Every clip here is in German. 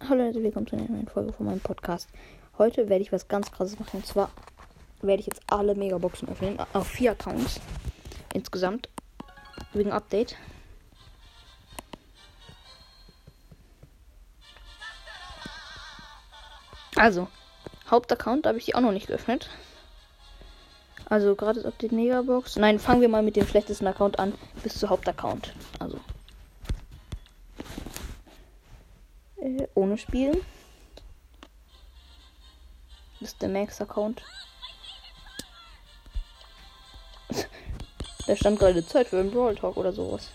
Hallo Leute, willkommen zu einer neuen Folge von meinem Podcast. Heute werde ich was ganz krasses machen. Und zwar werde ich jetzt alle Megaboxen öffnen. Auf vier Accounts. Insgesamt. Wegen Update. Also, Hauptaccount habe ich die auch noch nicht geöffnet. Also, gratis Update Megabox. Nein, fangen wir mal mit dem schlechtesten Account an. Bis zu Hauptaccount. Also. Äh, ohne Spielen. Das ist der Max-Account. da stand gerade Zeit für einen Brawl Talk oder sowas.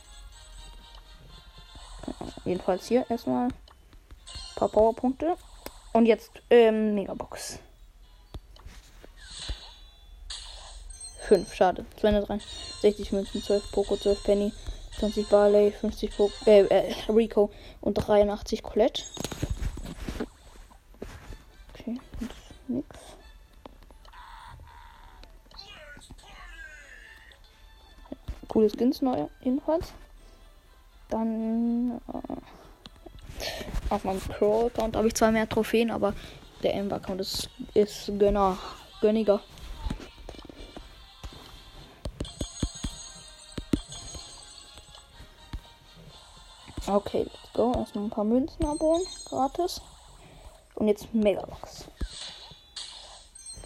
Jedenfalls hier erstmal ein paar Powerpunkte. Und jetzt ähm, Megabox. 5, schade. 260 Münzen, 12 Poco, 12 Penny, 20 Barley, 50 po äh, äh, Rico und 83 Colette. Okay, nix. Coole Skins neu, jedenfalls. Dann äh, auf meinem Crawl-Account habe ich zwar mehr Trophäen, aber der Ember-Account ist, ist Gönner, gönniger. Okay, let's go. Erstmal ein paar Münzen abholen. Gratis. Und jetzt Megabox.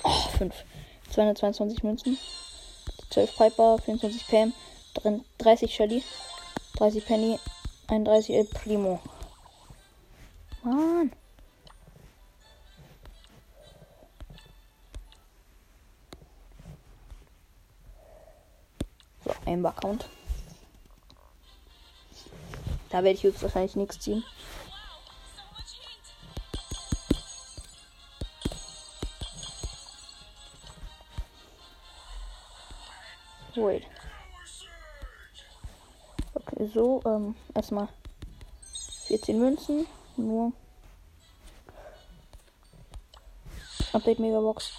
Oh, 5. 222 Münzen. 12 Piper, 24 Pam, 30 Shelly, 30 Penny, 31 El Primo. Mann. So, Amber-Account. Da werde ich jetzt wahrscheinlich nichts ziehen. Wait. Okay, so, ähm, erstmal 14 Münzen, nur. Update Megabox.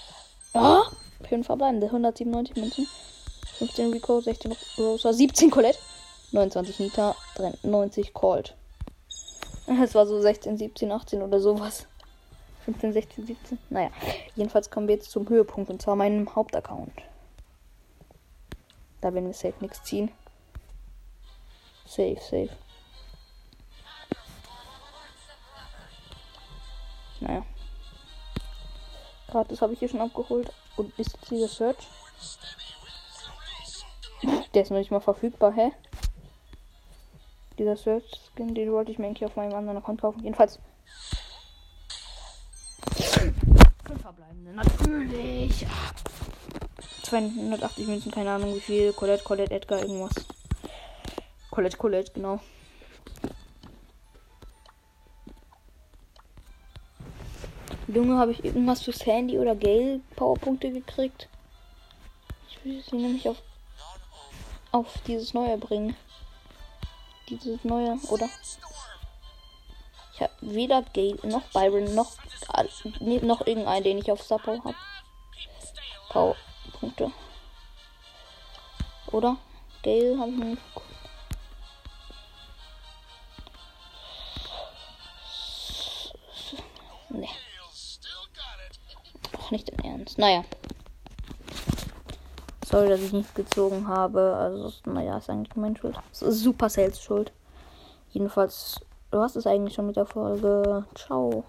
Ah! 5 verbleibende, 197 Münzen. 15 Rico, 16 Rosa, 17 Colette. 29 Nita, 90 Colt. Es war so 16, 17, 18 oder sowas. 15, 16, 17. Naja, jedenfalls kommen wir jetzt zum Höhepunkt und zwar meinem Hauptaccount. Da werden wir safe nichts ziehen. Safe, safe. Naja. Gratis habe ich hier schon abgeholt. Und ist jetzt dieser Search? Der ist noch nicht mal verfügbar, hä? Dieser Search-Skin, den wollte ich mir eigentlich auf meinem anderen Account kaufen. Jedenfalls. Fünf verbleibende, natürlich. 280 Münzen, keine Ahnung wie viel. Colette, Colette, Edgar, irgendwas. Colette, Colette, genau. Junge, habe ich irgendwas fürs Handy oder Gale Powerpunkte gekriegt? Ich will sie nämlich auf, auf dieses neue bringen. Dieses neue, oder? Ich habe weder Gale noch Byron noch, noch irgendeinen, den ich auf Sapo habe. Powerpunkte. Oder? Gale habe ich nicht. Nee. Auch nicht im Ernst. Naja. Sorry, dass ich nicht gezogen habe. Also, naja, ist eigentlich mein Schuld. Es ist super Sales Schuld. Jedenfalls, du hast es eigentlich schon mit der Folge. Ciao.